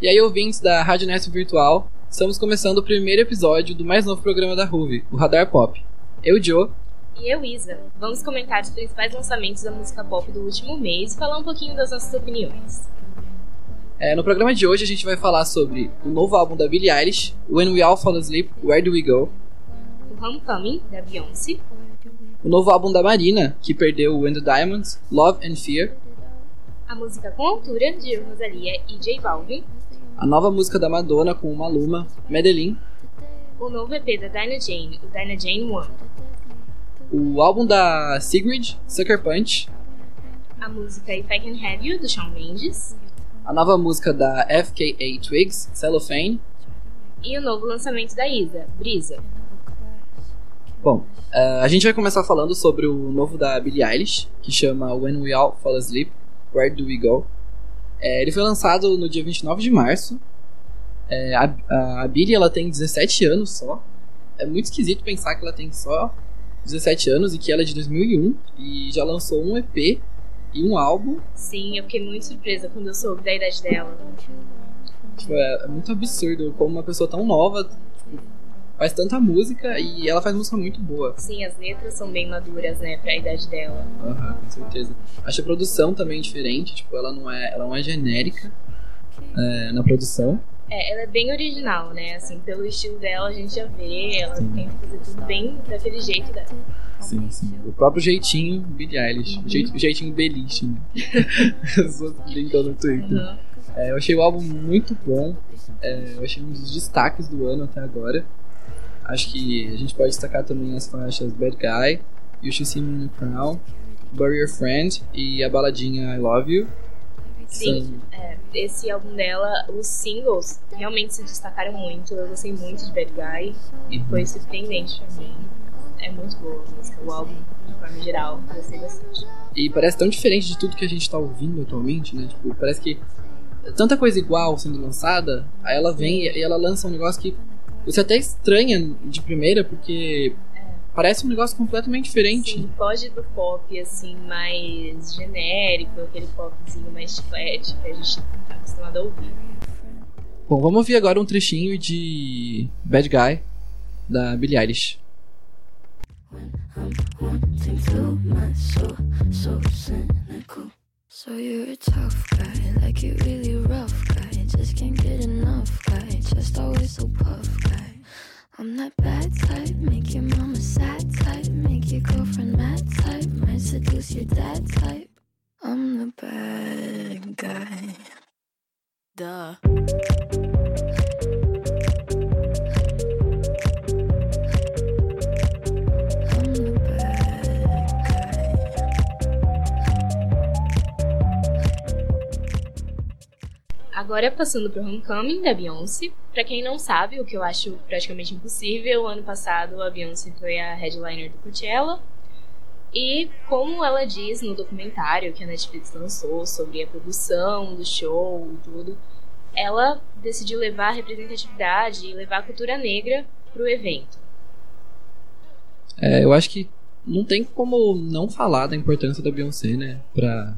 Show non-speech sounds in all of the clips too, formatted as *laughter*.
E aí, ouvintes da Rádio Nesp Virtual, estamos começando o primeiro episódio do mais novo programa da Ruve, o Radar Pop. Eu, Joe. E eu, Isa. Vamos comentar os principais lançamentos da música pop do último mês e falar um pouquinho das nossas opiniões. É, no programa de hoje a gente vai falar sobre o novo álbum da Billie Eilish, When We All Fall Asleep, Where Do We Go? O Homecoming, da Beyoncé. O novo álbum da Marina, que perdeu When the Diamonds, Love and Fear. A música com altura, de Rosalia e J Balvin. A nova música da Madonna com Maluma, Medellín. O novo EP da Dinah Jane, o Dinah Jane One. O álbum da Sigrid, Sucker Punch. A música If I Can Have You, do Shawn Mendes a nova música da FKA Twigs, Cellophane. E o novo lançamento da Isa, Brisa. Bom, uh, a gente vai começar falando sobre o novo da Billie Eilish, que chama When We All Fall Asleep, Where Do We Go? É, ele foi lançado no dia 29 de março. É, a, a Billie ela tem 17 anos só. É muito esquisito pensar que ela tem só 17 anos e que ela é de 2001 e já lançou um EP e um álbum. Sim, eu fiquei muito surpresa quando eu soube da idade dela. Tipo, é, é muito absurdo como uma pessoa tão nova faz tanta música e ela faz música muito boa. Sim, as letras são bem maduras, né, pra idade dela. Aham, uhum, com certeza. Acho a produção também diferente, tipo, ela não é, ela não é genérica é, na produção. É, ela é bem original, né? Assim, pelo estilo dela a gente já vê, ela Sim. tenta fazer tudo bem daquele jeito dela. Sim, sim. O próprio jeitinho Billie Eilish. Uhum. Jeito, jeitinho Beliche, né? *laughs* brincando no Twitter. Uhum. É, eu achei o álbum muito bom. É, eu achei um dos destaques do ano até agora. Acho que a gente pode destacar também as faixas Bad Guy, You Should See Me in the Crown, Bury Your Friend e a baladinha I Love You. Sim, é, esse álbum dela, os singles realmente se destacaram muito. Eu gostei muito de Bad Guy e foi surpreendente pra mim é muito boa a música, o álbum, de forma geral, gostei bastante. E parece tão diferente de tudo que a gente tá ouvindo atualmente, né? Tipo, parece que tanta coisa igual sendo lançada, aí ela vem e ela lança um negócio que você até estranha de primeira, porque é. parece um negócio completamente diferente. Sim, foge do pop, assim, mais genérico, aquele popzinho mais chiclete que a gente tá acostumado a ouvir. Bom, vamos ouvir agora um trechinho de Bad Guy, da Billie Eilish. So you're a tough guy, like you really rough guy. Just can't get enough guy, just always so puff guy. Seduce your dad type. I'm the bad guy. Duh. Agora passando pro Homecoming da Beyoncé. Pra quem não sabe, o que eu acho praticamente impossível, ano passado a Beyoncé foi a headliner do Coachella. E como ela diz no documentário que a Netflix lançou sobre a produção do show e tudo, ela decidiu levar a representatividade e levar a cultura negra pro evento. É, eu acho que não tem como não falar da importância da Beyoncé, né, pra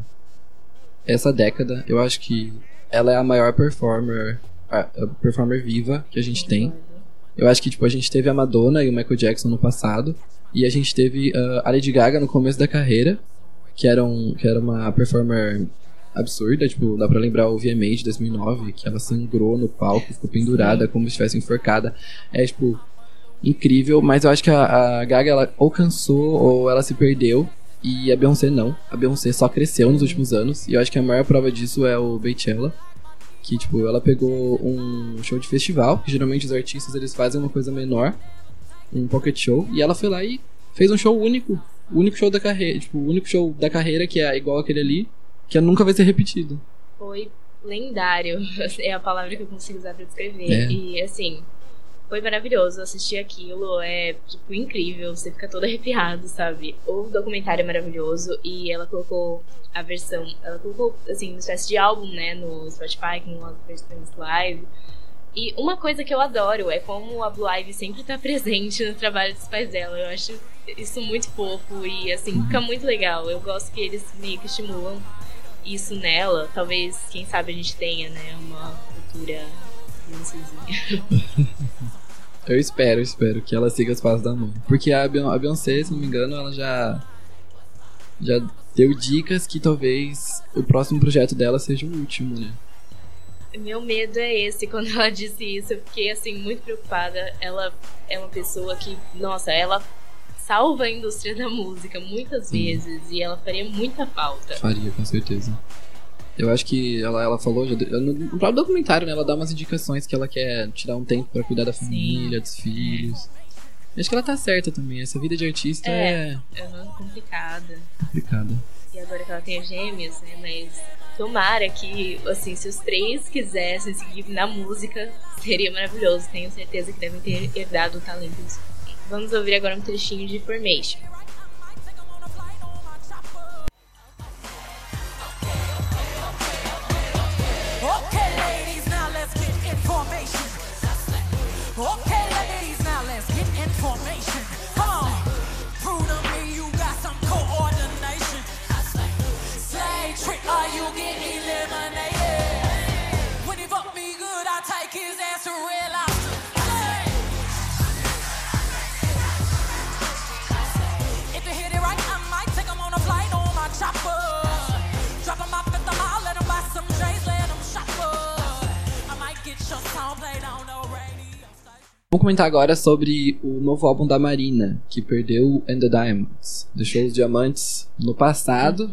essa década. Eu acho que ela é a maior performer, a performer viva que a gente tem. Eu acho que tipo a gente teve a Madonna e o Michael Jackson no passado e a gente teve uh, a Lady Gaga no começo da carreira, que era, um, que era uma performer absurda, tipo, dá pra lembrar o VMA de 2009, que ela sangrou no palco, ficou pendurada como se estivesse enforcada. É, tipo, incrível, mas eu acho que a, a Gaga, ela ou cansou ou ela se perdeu e a Beyoncé não. A Beyoncé só cresceu nos últimos anos. E eu acho que a maior prova disso é o Beychella. Que, tipo, ela pegou um show de festival. Que geralmente os artistas eles fazem uma coisa menor. Um pocket show. E ela foi lá e fez um show único. O único show da carreira. Tipo, o único show da carreira que é igual aquele ali. Que nunca vai ser repetido. Foi lendário. *laughs* É a palavra que eu consigo usar pra descrever. É. E, assim, foi maravilhoso assistir aquilo, é, tipo, incrível, você fica todo *laughs* arrepiado, sabe? O documentário é maravilhoso e ela colocou a versão, ela colocou, assim, uma espécie de álbum, né, no Spotify, com as versões live. E uma coisa que eu adoro é como a Blue Ivy sempre tá *laughs* presente no trabalho dos pais dela. Eu acho isso muito fofo e assim, fica muito legal. Eu gosto que eles meio que estimulam isso nela. Talvez, quem sabe, a gente tenha, né, uma futura *laughs* Eu espero, espero que ela siga os passos da mãe. Porque a Beyoncé, se não me engano, ela já. Já deu dicas que talvez o próximo projeto dela seja o último, né? Meu medo é esse. Quando ela disse isso, eu fiquei assim muito preocupada. Ela é uma pessoa que, nossa, ela salva a indústria da música muitas Sim. vezes e ela faria muita falta. Faria, com certeza. Eu acho que ela, ela falou, já, no próprio documentário, né, ela dá umas indicações que ela quer tirar um tempo para cuidar da família, Sim. dos filhos. Acho que ela tá certa também. Essa vida de artista é. É, uhum, complicada. Complicada. E agora que ela tem gêmeos, né? Mas tomara que, assim, se os três quisessem seguir na música, seria maravilhoso. Tenho certeza que devem ter herdado o talento. Vamos ouvir agora um trechinho de Formation. Vamos comentar agora sobre o novo álbum da Marina, que perdeu And the Diamonds. Deixou os diamantes no passado.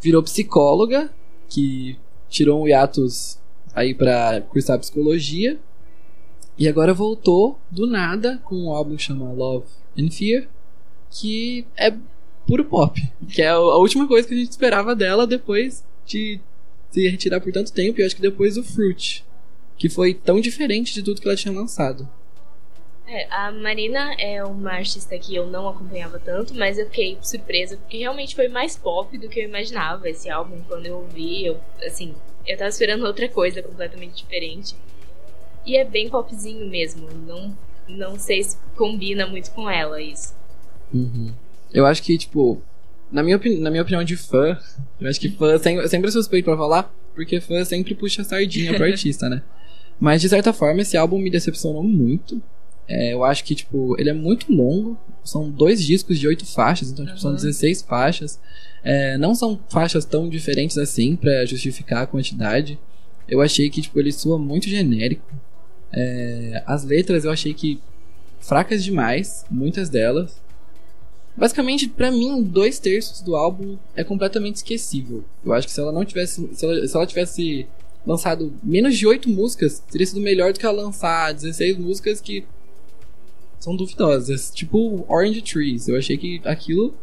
Virou psicóloga, que tirou um hiatus aí pra cursar psicologia. E agora voltou do nada com um álbum chamado Love and Fear, que é puro pop. Que é a última coisa que a gente esperava dela depois de se retirar por tanto tempo. E acho que depois do Fruit, que foi tão diferente de tudo que ela tinha lançado. É, a Marina é uma artista que eu não acompanhava tanto, mas eu fiquei surpresa porque realmente foi mais pop do que eu imaginava esse álbum. Quando eu ouvi, eu, assim, eu tava esperando outra coisa completamente diferente. E é bem popzinho mesmo, não, não sei se combina muito com ela isso. Uhum. Eu acho que, tipo, na minha, na minha opinião de fã, eu acho que fã sempre, sempre suspeito pra falar, porque fã sempre puxa sardinha pro *laughs* artista, né? Mas de certa forma, esse álbum me decepcionou muito. É, eu acho que, tipo, ele é muito longo. São dois discos de oito faixas, então, uhum. tipo, são 16 faixas. É, não são faixas tão diferentes assim para justificar a quantidade. Eu achei que, tipo, ele soa muito genérico. É, as letras eu achei que fracas demais, muitas delas. Basicamente, para mim, dois terços do álbum é completamente esquecível. Eu acho que se ela não tivesse. Se ela, se ela tivesse lançado menos de oito músicas, teria sido melhor do que ela lançar 16 músicas que são duvidosas. Tipo Orange Trees. Eu achei que aquilo.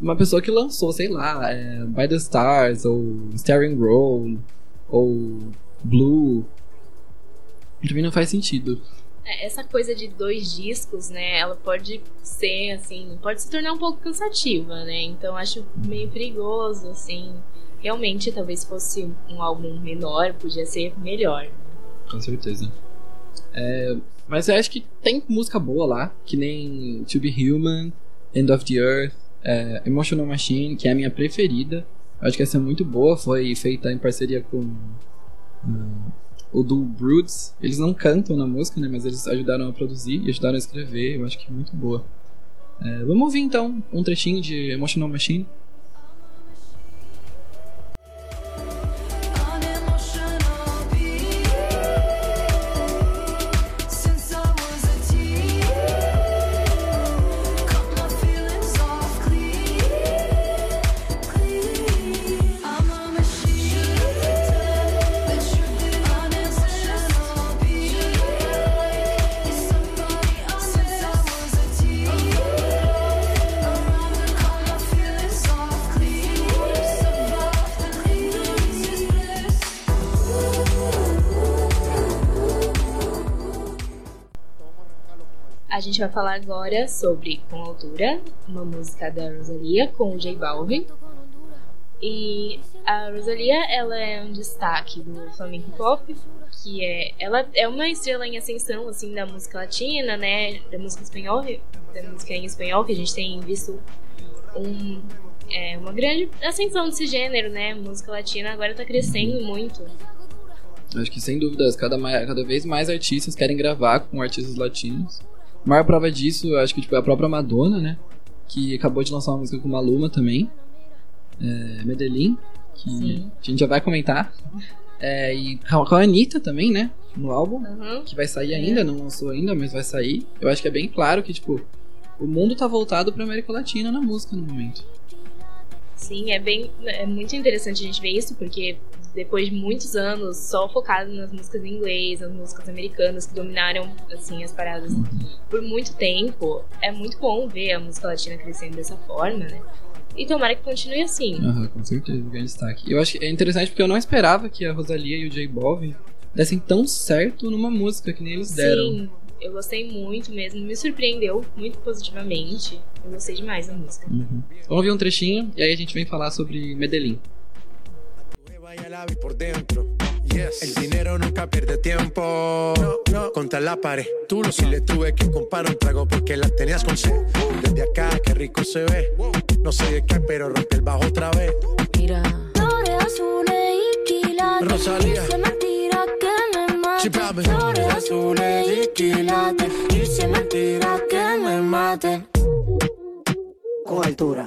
Uma pessoa que lançou, sei lá, é, By the Stars, ou Staring Roll, ou Blue. Pra mim não faz sentido. É, essa coisa de dois discos, né? Ela pode ser, assim, pode se tornar um pouco cansativa, né? Então acho meio perigoso, assim. Realmente, talvez fosse um álbum menor, podia ser melhor. Com certeza. É, mas eu acho que tem música boa lá, que nem To Be Human, End of the Earth, é, Emotional Machine, que é a minha preferida. Eu acho que essa é muito boa, foi feita em parceria com uh, o do Broods. Eles não cantam na música, né, mas eles ajudaram a produzir e ajudaram a escrever. Eu acho que é muito boa. É, vamos ouvir então um trechinho de Emotional Machine. Gente vai falar agora sobre Com Altura, uma música da Rosalia com o J Balvin. E a Rosalia, ela é um destaque do flamenco pop, que é ela é uma estrela em ascensão assim da música latina, né, da música espanhola, da música em espanhol que a gente tem visto um, é, uma grande ascensão desse gênero, né? Música latina agora tá crescendo muito. Acho que sem dúvidas, cada, cada vez mais artistas querem gravar com artistas latinos. A maior prova disso, eu acho que tipo, é a própria Madonna, né? Que acabou de lançar uma música com Maluma também. É, Medellín, que Sim. a gente já vai comentar. É, e com a Anitta também, né? No álbum. Uhum. Que vai sair ainda, é. não lançou ainda, mas vai sair. Eu acho que é bem claro que, tipo, o mundo tá voltado pra América Latina na música no momento. Sim, é bem. É muito interessante a gente ver isso, porque depois de muitos anos só focado nas músicas em inglês, nas músicas americanas que dominaram assim as paradas por muito tempo, é muito bom ver a música latina crescendo dessa forma, né? E tomara que continue assim. Com certeza, grande destaque. Eu acho que é interessante porque eu não esperava que a Rosalia e o J Balvin dessem tão certo numa música que nem eles deram. Sim, eu gostei muito mesmo, me surpreendeu muito positivamente. Eu gostei demais da música. Uhum. Vamos ouvir um trechinho e aí a gente vem falar sobre Medellín. Yes. El dinero nunca pierde tiempo. No, no. Contra la pared. Tú lo si le tuve que comprar un trago porque la tenías con sed. Desde acá, qué rico se ve. No sé de qué, pero rompe el bajo otra vez. Mira. Flores azules y quilates. Rosalía. Se me tira que me mate. Flores azules y quilates. Y se me tira que me mate. Con altura.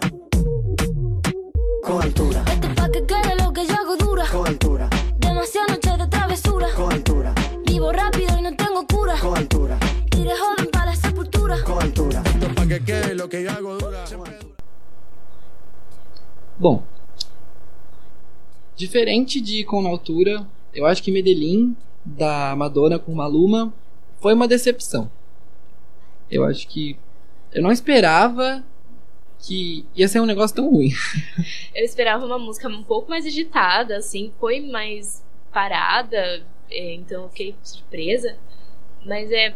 Con altura. Esto pa' que quede travesura. Con altura. Vivo rápido y no tengo cura. Con altura. Iré joven para la sepultura. Con altura. Esto pa' que quede lo que yo hago dura. Bom, diferente de Com Altura, eu acho que Medellín, da Madonna com Maluma, foi uma decepção. Eu acho que eu não esperava que ia ser um negócio tão ruim. *laughs* eu esperava uma música um pouco mais agitada, assim, foi mais parada, é, então eu fiquei surpresa. Mas é.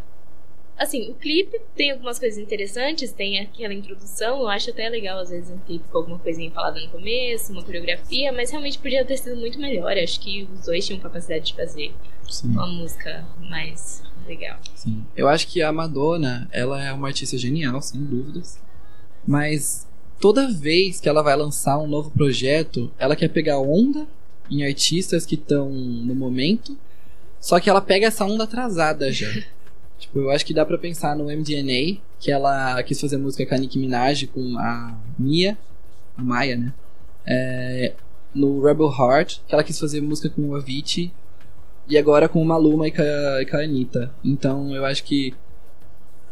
Assim, o clipe tem algumas coisas interessantes, tem aquela introdução, eu acho até legal, às vezes, um clipe com alguma coisinha falada no começo, uma coreografia, mas realmente podia ter sido muito melhor. Acho que os dois tinham capacidade de fazer Sim. uma música mais legal. Sim. Eu acho que a Madonna, ela é uma artista genial, sem dúvidas. Mas toda vez que ela vai lançar um novo projeto, ela quer pegar onda em artistas que estão no momento, só que ela pega essa onda atrasada já. *laughs* tipo, eu acho que dá para pensar no MDNA, que ela quis fazer música com a Nicki Minaj, com a Mia, a Maia, né? É, no Rebel Heart, que ela quis fazer música com o Avicii, e agora com o Maluma e com a, e com a Anitta. Então eu acho que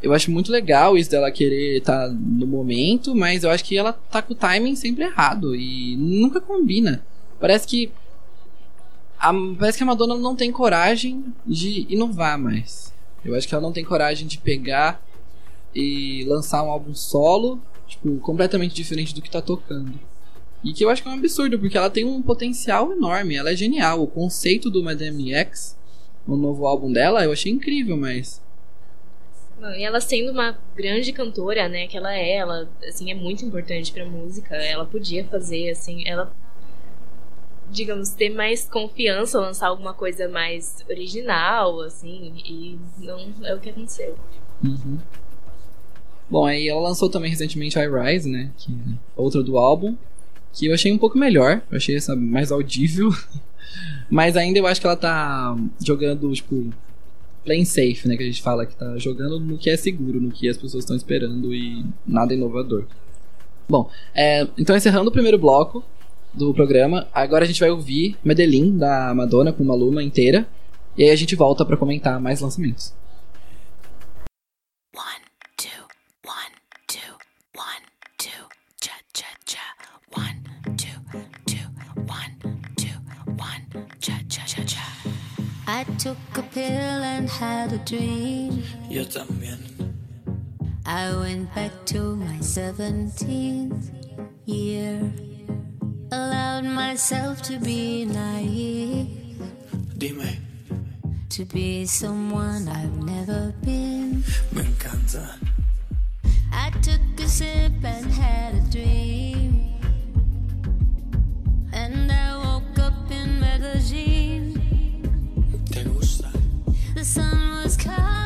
eu acho muito legal isso dela querer estar tá no momento, mas eu acho que ela tá com o timing sempre errado e nunca combina. Parece que a, parece que a Madonna não tem coragem de inovar mais. Eu acho que ela não tem coragem de pegar e lançar um álbum solo, tipo, completamente diferente do que tá tocando. E que eu acho que é um absurdo, porque ela tem um potencial enorme, ela é genial. O conceito do Madame X, o novo álbum dela, eu achei incrível, mas e ela sendo uma grande cantora, né, que ela é, ela assim é muito importante para música. Ela podia fazer assim, ela digamos ter mais confiança, lançar alguma coisa mais original, assim, e não é o que aconteceu. Uhum. Bom, aí ela lançou também recentemente I Rise, né, que é outra do álbum, que eu achei um pouco melhor, eu achei essa mais audível. *laughs* Mas ainda eu acho que ela tá jogando, tipo, playing safe, né? Que a gente fala que tá jogando no que é seguro, no que as pessoas estão esperando e nada inovador. Bom, é, então encerrando o primeiro bloco do programa, agora a gente vai ouvir Medellín da Madonna com Maluma inteira e aí a gente volta para comentar mais lançamentos. One, two, one, two, one, two, cha cha cha, one, two, two, one, two, one, cha cha cha cha. I took a pill and had a dream. Yo también. I went back to my 17th year. allowed myself to be naive. Dime. To be someone I've never been. Me encanta. I took a sip and had a dream. And I woke up in magazine. Te gusta. The sun was coming.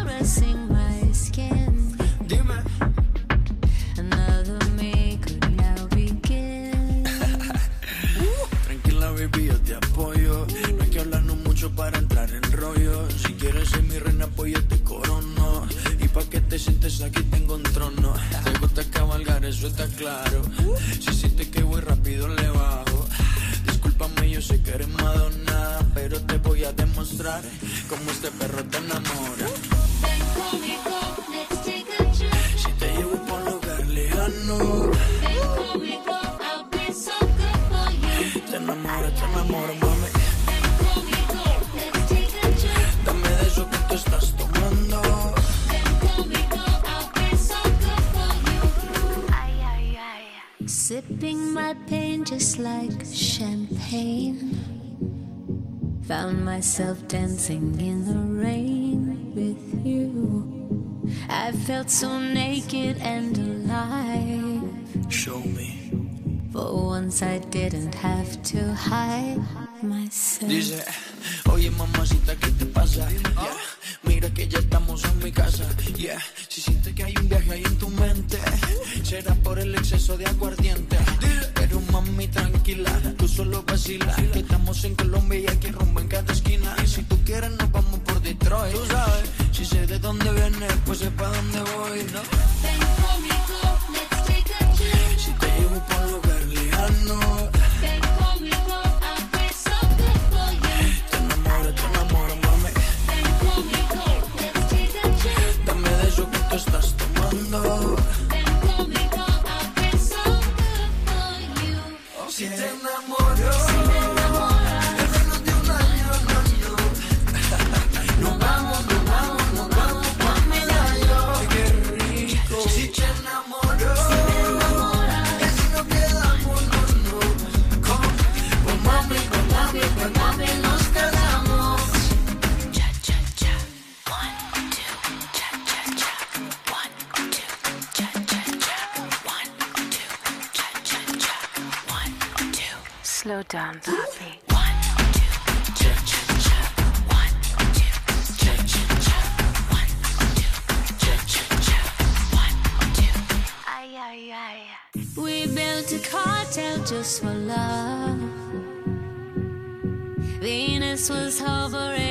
Sientes aquí tengo un trono. Te gusta cabalgar, eso está claro. Si sientes que voy rápido, le bajo. Discúlpame, yo sé que eres Madonna, pero te voy a demostrar cómo este perro te enamora. Just like champagne. Found myself dancing in the rain with you. I felt so naked and alive. Show me. For once I didn't have to hide myself. Dice, oye mamacita, ¿qué te pasa? Yeah. Mira que ya estamos en mi casa. Yeah. Si sientes que hay un viaje ahí en tu mente, será por el exceso de aguardiente. Mami, tranquila, tú solo vacila. Que estamos en Colombia y aquí rumbo en cada esquina. Y si tú quieres, nos vamos por Detroit. Tú sabes, si sé de dónde vienes, pues sé pa' dónde voy, ¿no? Ven conmigo, let's take a trip. Si te llevo por lugar lejano, Venus was hovering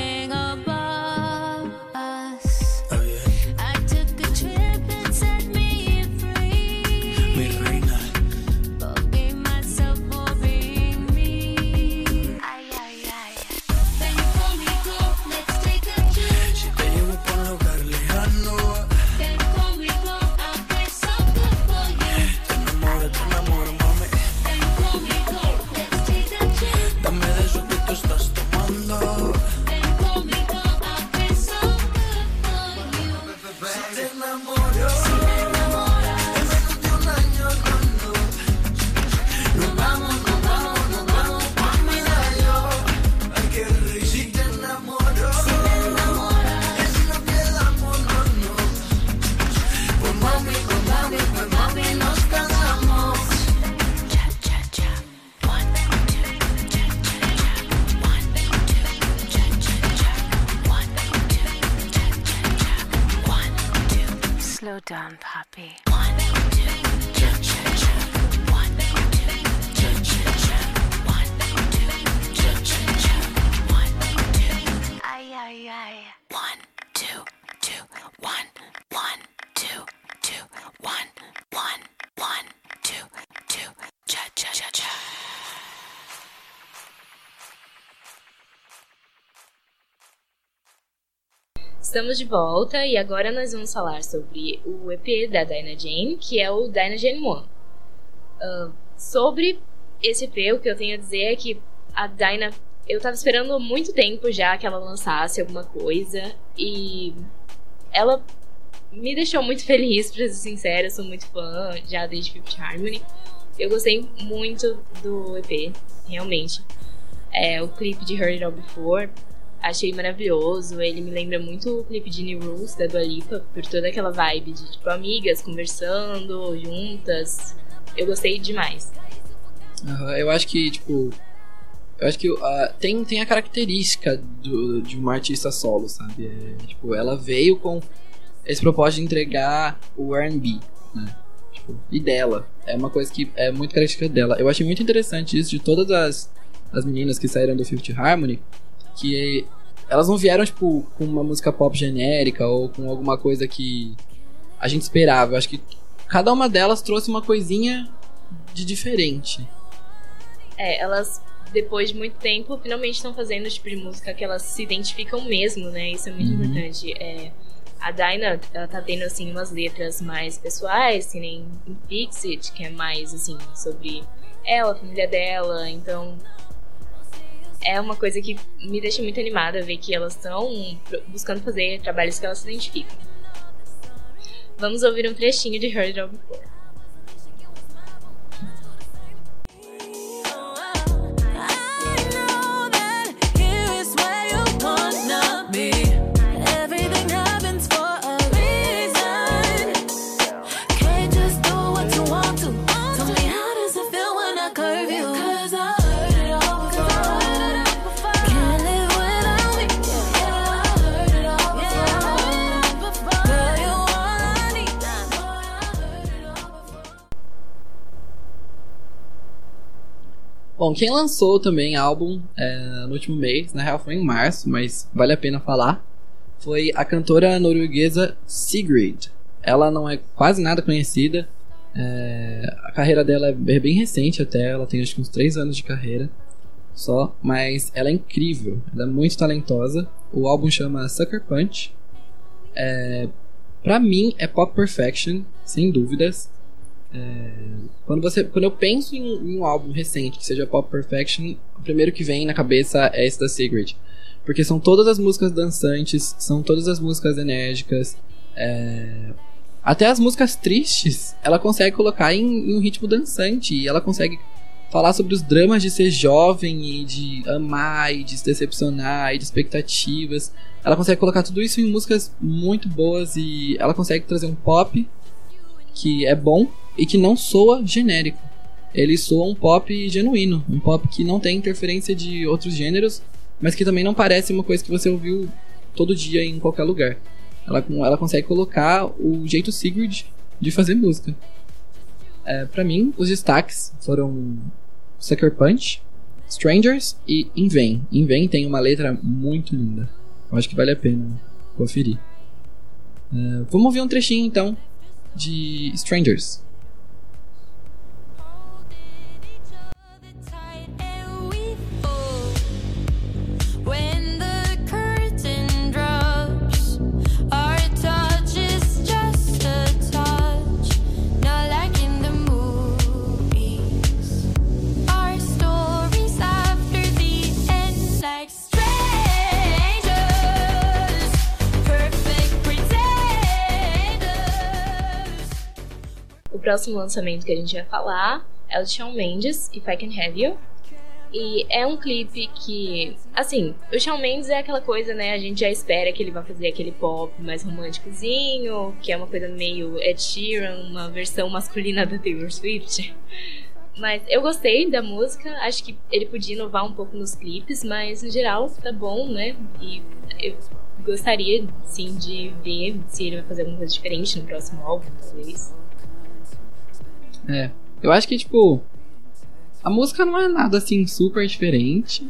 Estamos de volta e agora nós vamos falar sobre o EP da Dinah Jane, que é o Dinah Jane 1. Ah, sobre esse EP, o que eu tenho a dizer é que a Dinah. Eu tava esperando há muito tempo já que ela lançasse alguma coisa e ela me deixou muito *laughs* feliz, pra ser sincera. Eu sou muito fã já desde Fifth Harmony. Eu gostei muito do EP, realmente. É, o clipe de Heard It All Before achei maravilhoso. Ele me lembra muito o clipe de New Rules da Dua Lipa, por toda aquela vibe de tipo amigas conversando juntas. Eu gostei demais. Aham, eu acho que, tipo. Eu acho que ah, tem, tem a característica do, de uma artista solo, sabe? É, tipo, ela veio com esse propósito de entregar o RB, né? Tipo, e dela. É uma coisa que é muito característica dela. Eu achei muito interessante isso de todas as, as meninas que saíram do Fifth Harmony, que elas não vieram, tipo, com uma música pop genérica ou com alguma coisa que a gente esperava. Eu acho que cada uma delas trouxe uma coisinha de diferente. É, elas, depois de muito tempo, finalmente estão fazendo o tipo de música que elas se identificam mesmo, né? Isso é muito Uhum. importante. É, a Dinah, ela tá tendo, assim, umas letras mais pessoais, que nem em Fix It, que é mais, assim, sobre ela, a família dela. Então, é uma coisa que me deixa muito animada ver que elas estão buscando fazer trabalhos que elas se identificam. Vamos ouvir um trechinho de Heard It Before. Bom, quem lançou também álbum é, no último mês, na real foi em março, mas vale a pena falar, foi a cantora norueguesa Sigrid. Ela não é quase nada conhecida, é, a carreira dela é bem recente até, ela tem acho que uns 3 anos de carreira só, mas ela é incrível, ela é muito talentosa. O álbum chama Sucker Punch. É, pra mim é pop perfection, sem dúvidas. Quando, você, quando eu penso em, em um álbum recente que seja Pop Perfection, o primeiro que vem na cabeça é esse da Sigrid. Porque são todas as músicas dançantes, são todas as músicas enérgicas. é, Até as músicas tristes, ela consegue colocar em, em um ritmo dançante. E ela consegue falar sobre os dramas de ser jovem e de amar e de se decepcionar e de expectativas. Ela consegue colocar tudo isso em músicas muito boas e ela consegue trazer um pop que é bom e que não soa genérico. Ele soa um pop genuíno, um pop que não tem interferência de outros gêneros, mas que também não parece uma coisa que você ouviu todo dia em qualquer lugar. Ela, ela consegue colocar o jeito Sigrid de fazer música. É, para mim, os destaques foram Sucker Punch, Strangers e In Vain. In Vain tem uma letra muito linda. Eu acho que vale a pena conferir. É, vamos ouvir um trechinho então de Strangers. Próximo lançamento que a gente vai falar é o Shawn Mendes, If I Can Have You. E é um clipe que, assim, o Shawn Mendes é aquela coisa, né? A gente já espera que ele vai fazer aquele pop mais românticozinho, que é uma coisa meio Ed Sheeran, uma versão masculina da Taylor Swift. Mas eu gostei da música, acho que ele podia inovar um pouco nos clipes, mas no geral tá bom, né? E eu gostaria, sim, de ver se ele vai fazer alguma coisa diferente no próximo álbum, talvez. É. Eu acho que, tipo. A música não é nada assim super diferente.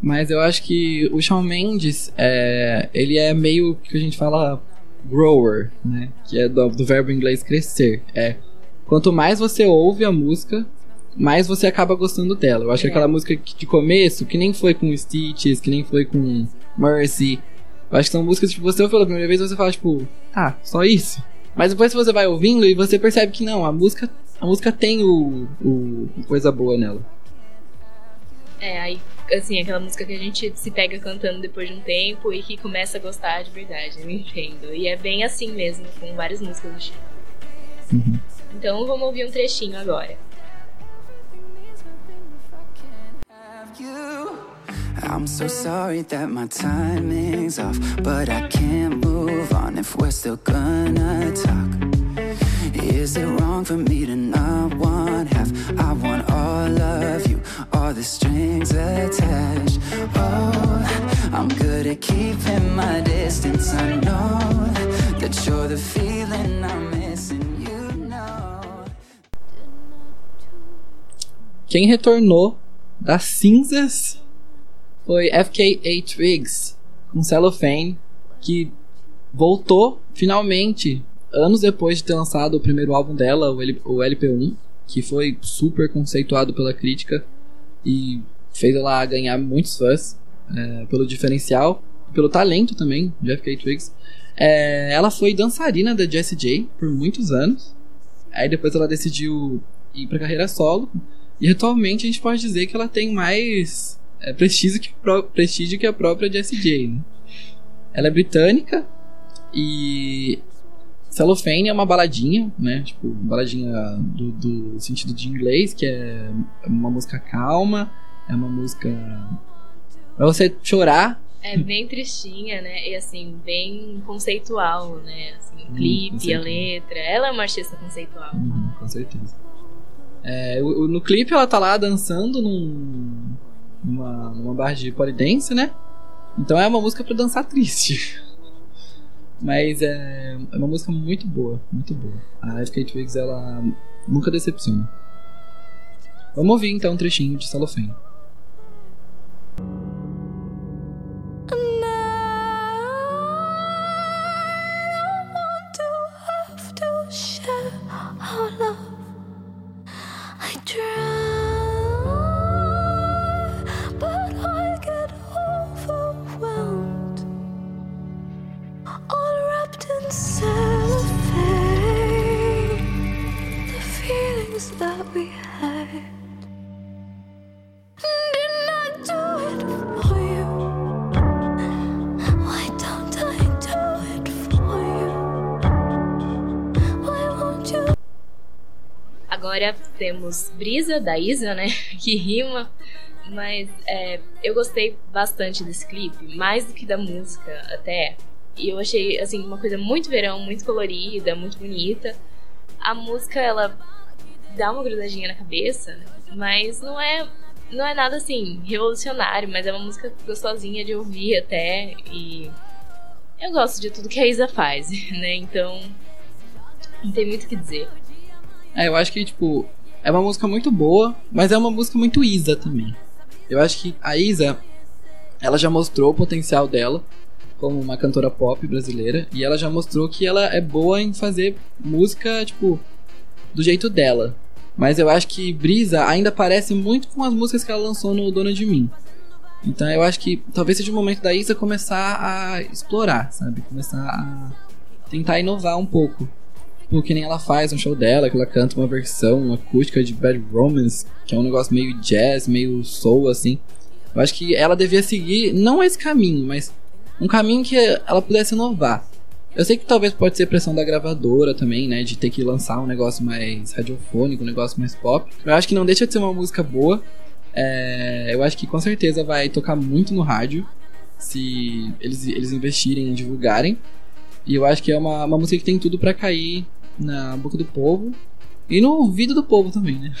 Mas eu acho que o Shawn Mendes, é, ele é meio que a gente fala grower, né? Que é do, do verbo em inglês crescer. É. Quanto mais você ouve a música, mais você acaba gostando dela. Eu acho que É. aquela música que de começo, que nem foi com Stitches, que nem foi com Mercy. Eu acho que são músicas que tipo, você ouve pela primeira vez e você fala, tipo, ah, só isso. Mas depois você vai ouvindo e você percebe que não, a música, a música tem o, o coisa boa nela. É, aí, assim, aquela música que a gente se pega cantando depois de um tempo e que começa a gostar de verdade, eu entendo. E é bem assim mesmo, com várias músicas do Chico. Então vamos ouvir um trechinho agora. I'm so sorry that my timing's off, but I can't move on if we're still gonna talk. Is it wrong for me to not want half? I want all of you, all the strings attached. Oh, I'm good at keeping my distance. I know that you're the feeling I'm missing. You know. Quem retornou das cinzas foi FKA Twigs com Cellophane, que voltou finalmente anos depois de ter lançado o primeiro álbum dela, o, L- o LP1, que foi super conceituado pela crítica e fez ela ganhar muitos fãs é, pelo diferencial e pelo talento também, Jeff K. Twigs. É, ela foi dançarina da Jessie J por muitos anos. Aí depois ela decidiu ir pra carreira solo. E atualmente a gente pode dizer que ela tem mais é, prestígio, que, prestígio que a própria Jessie J. Né? Ela é britânica e Cellophane é uma baladinha, né? Tipo, baladinha do, do sentido de inglês, que é uma música calma, é uma música pra você chorar. É bem tristinha, né? E assim, bem conceitual, né? Assim, o clipe, a letra. Ela é uma artista conceitual. Uhum, com certeza. É, o- o- no clipe ela tá lá dançando num, numa, numa barra de polidense, né? Então é uma música pra dançar triste. *laughs* Mas é, é uma música muito boa, muito boa. A FK Twigs, ela nunca decepciona. Vamos ouvir então um trechinho de Cellophane. That we had. Didn't I do it for you? Why don't I do it for you? Why won't you? Agora temos Brisa, da Isa, né? *laughs* Que rima. Mas é, eu gostei bastante desse clipe, mais do que da música até. E eu achei, assim, uma coisa muito verão, muito colorida, muito bonita. A música, ela dá uma grudadinha na cabeça, mas não é, não é nada, assim, revolucionário, mas é uma música gostosinha de ouvir até. E eu gosto de tudo que a Isa faz, *laughs* né? Então, não tem muito o que dizer. É, eu acho que, tipo, é uma música muito boa, mas é uma música muito Isa também. Eu acho que a Isa, ela já mostrou o potencial dela como uma cantora pop brasileira, e ela já mostrou que ela é boa em fazer música, tipo, do jeito dela. Mas eu acho que Brisa ainda parece muito com as músicas que ela lançou no Dona de Mim. Então eu acho que talvez seja o momento da Isa começar a explorar, sabe? Começar a tentar inovar um pouco. Tipo, que nem ela faz no show dela, que ela canta uma versão acústica de Bad Romance, que é um negócio meio jazz, meio soul, assim. Eu acho que ela devia seguir, não esse caminho, mas um caminho que ela pudesse inovar. Eu sei que talvez pode ser pressão da gravadora também, né? De ter que lançar um negócio mais radiofônico, um negócio mais pop. Eu acho que não deixa de ser uma música boa. É, eu acho que com certeza vai tocar muito no rádio. Se eles, eles investirem em divulgarem. E eu acho que é uma, uma música que tem tudo pra cair na boca do povo. E no ouvido do povo também, né?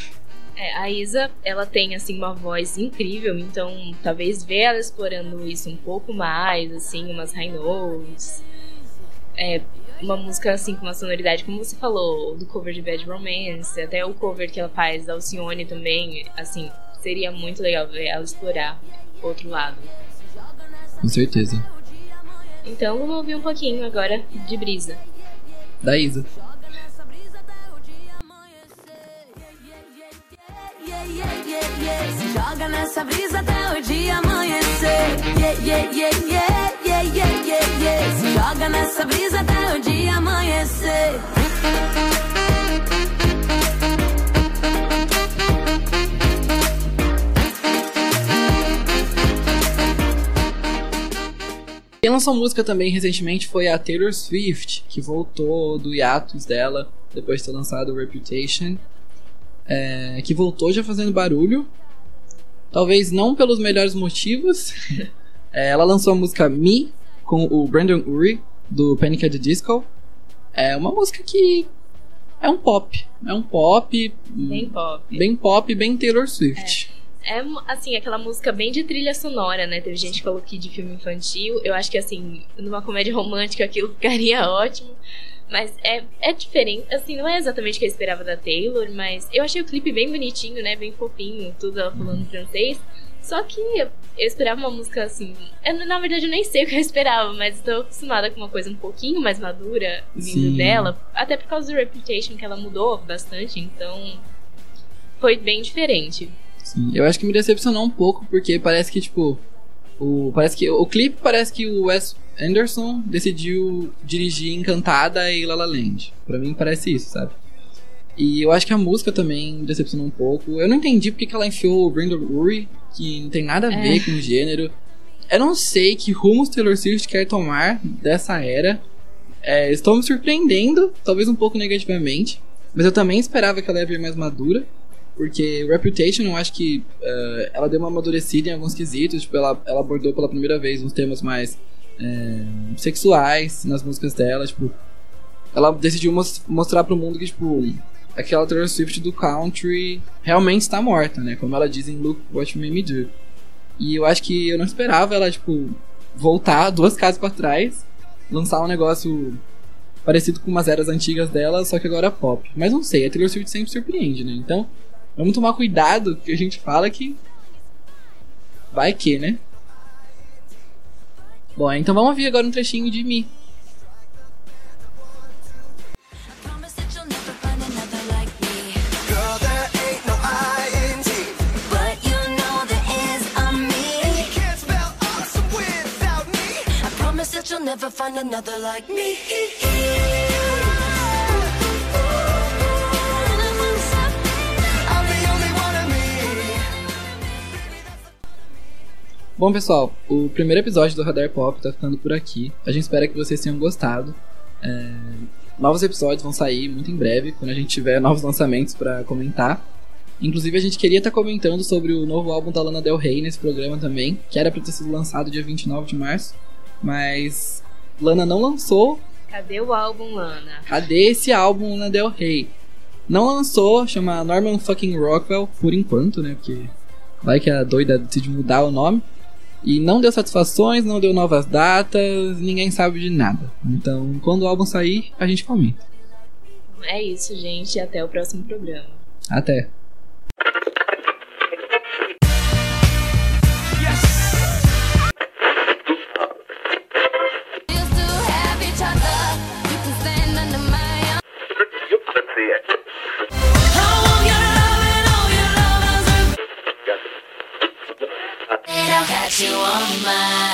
É, a Isa, ela tem, assim, uma voz incrível, então talvez ver ela explorando isso um pouco mais, assim, umas high notes, é, uma música, assim, com uma sonoridade, como você falou, do cover de Bad Romance, até o cover que ela faz da Alcione também, assim, seria muito legal ver ela explorar outro lado. Com certeza. Então vamos ouvir um pouquinho agora de Brisa. Da Isa. Se joga nessa brisa até o dia amanhecer. Yeah, yeah, yeah, yeah, Se joga nessa brisa até o dia amanhecer. Quem lançou música também recentemente foi a Taylor Swift, que voltou do hiatus dela depois de ter lançado Reputation. É, que voltou já fazendo barulho. Talvez não pelos melhores motivos. *laughs* É, ela lançou a música Me com o Brandon Urie, do Panic! at the Disco. É uma música que é um pop. É um pop. hum, Bem pop. Bem pop, bem Taylor Swift. É, assim, aquela música bem de trilha sonora, né? Teve gente que falou que de filme infantil. Eu acho que, assim, numa comédia romântica aquilo *laughs* ficaria ótimo. Mas é, é diferente. Assim, não é exatamente o que eu esperava da Taylor, mas eu achei o clipe bem bonitinho, né? Bem fofinho, tudo ela falando francês. Só que eu esperava uma música assim. Eu, na verdade, eu nem sei o que eu esperava, mas estou acostumada com uma coisa um pouquinho mais madura vindo Sim. dela. Até por causa do Reputation, que ela mudou bastante, então. Foi bem diferente. Sim, eu acho que me decepcionou um pouco, porque parece que, tipo. O, parece que o clipe parece que o Wes Anderson decidiu dirigir Encantada e La La Land. Pra mim parece isso, sabe? E eu acho que a música também decepcionou um pouco. Eu não entendi porque que ela enfiou o Brandon Urie, que não tem nada a ver É. com o gênero. Eu não sei que rumos Taylor Swift quer tomar dessa era. É, estou me surpreendendo, talvez um pouco negativamente. Mas eu também esperava que ela ia vir mais madura. Porque Reputation, eu acho que eh, ela deu uma amadurecida em alguns quesitos. Tipo, ela, ela abordou pela primeira vez uns temas mais eh, sexuais nas músicas dela. Tipo, ela decidiu mos- mostrar pro mundo que, tipo, aquela Taylor Swift do country realmente está morta, né? Como ela diz em Look What You Made Me Do. E eu acho que eu não esperava ela, tipo, voltar duas casas pra trás, lançar um negócio parecido com umas eras antigas dela, só que agora pop. Mas não sei, a Taylor Swift sempre surpreende, né? Então, vamos tomar cuidado que a gente fala que. Vai que, né? Bom, então vamos ouvir agora um trechinho de Mi. Never find another like me. Bom, pessoal, o primeiro episódio do Radar Pop tá ficando por aqui. A gente espera que vocês tenham gostado. É, Novos episódios vão sair muito em breve, quando a gente tiver *laughs* novos lançamentos pra comentar. Inclusive, a gente queria estar comentando sobre o novo álbum da Lana Del Rey nesse programa também, que era pra ter sido lançado dia 29 de março, mas Lana não lançou. Cadê o álbum, Lana? Cadê esse álbum Lana Del Rey? Não lançou, chama Norman fucking Rockwell, por enquanto, né? Porque vai que a doida decide mudar o nome. E não deu satisfações, não deu novas datas, ninguém sabe de nada. Então, quando o álbum sair, a gente comenta. É isso, gente. Até o próximo programa. Até! Lovers. Got you on my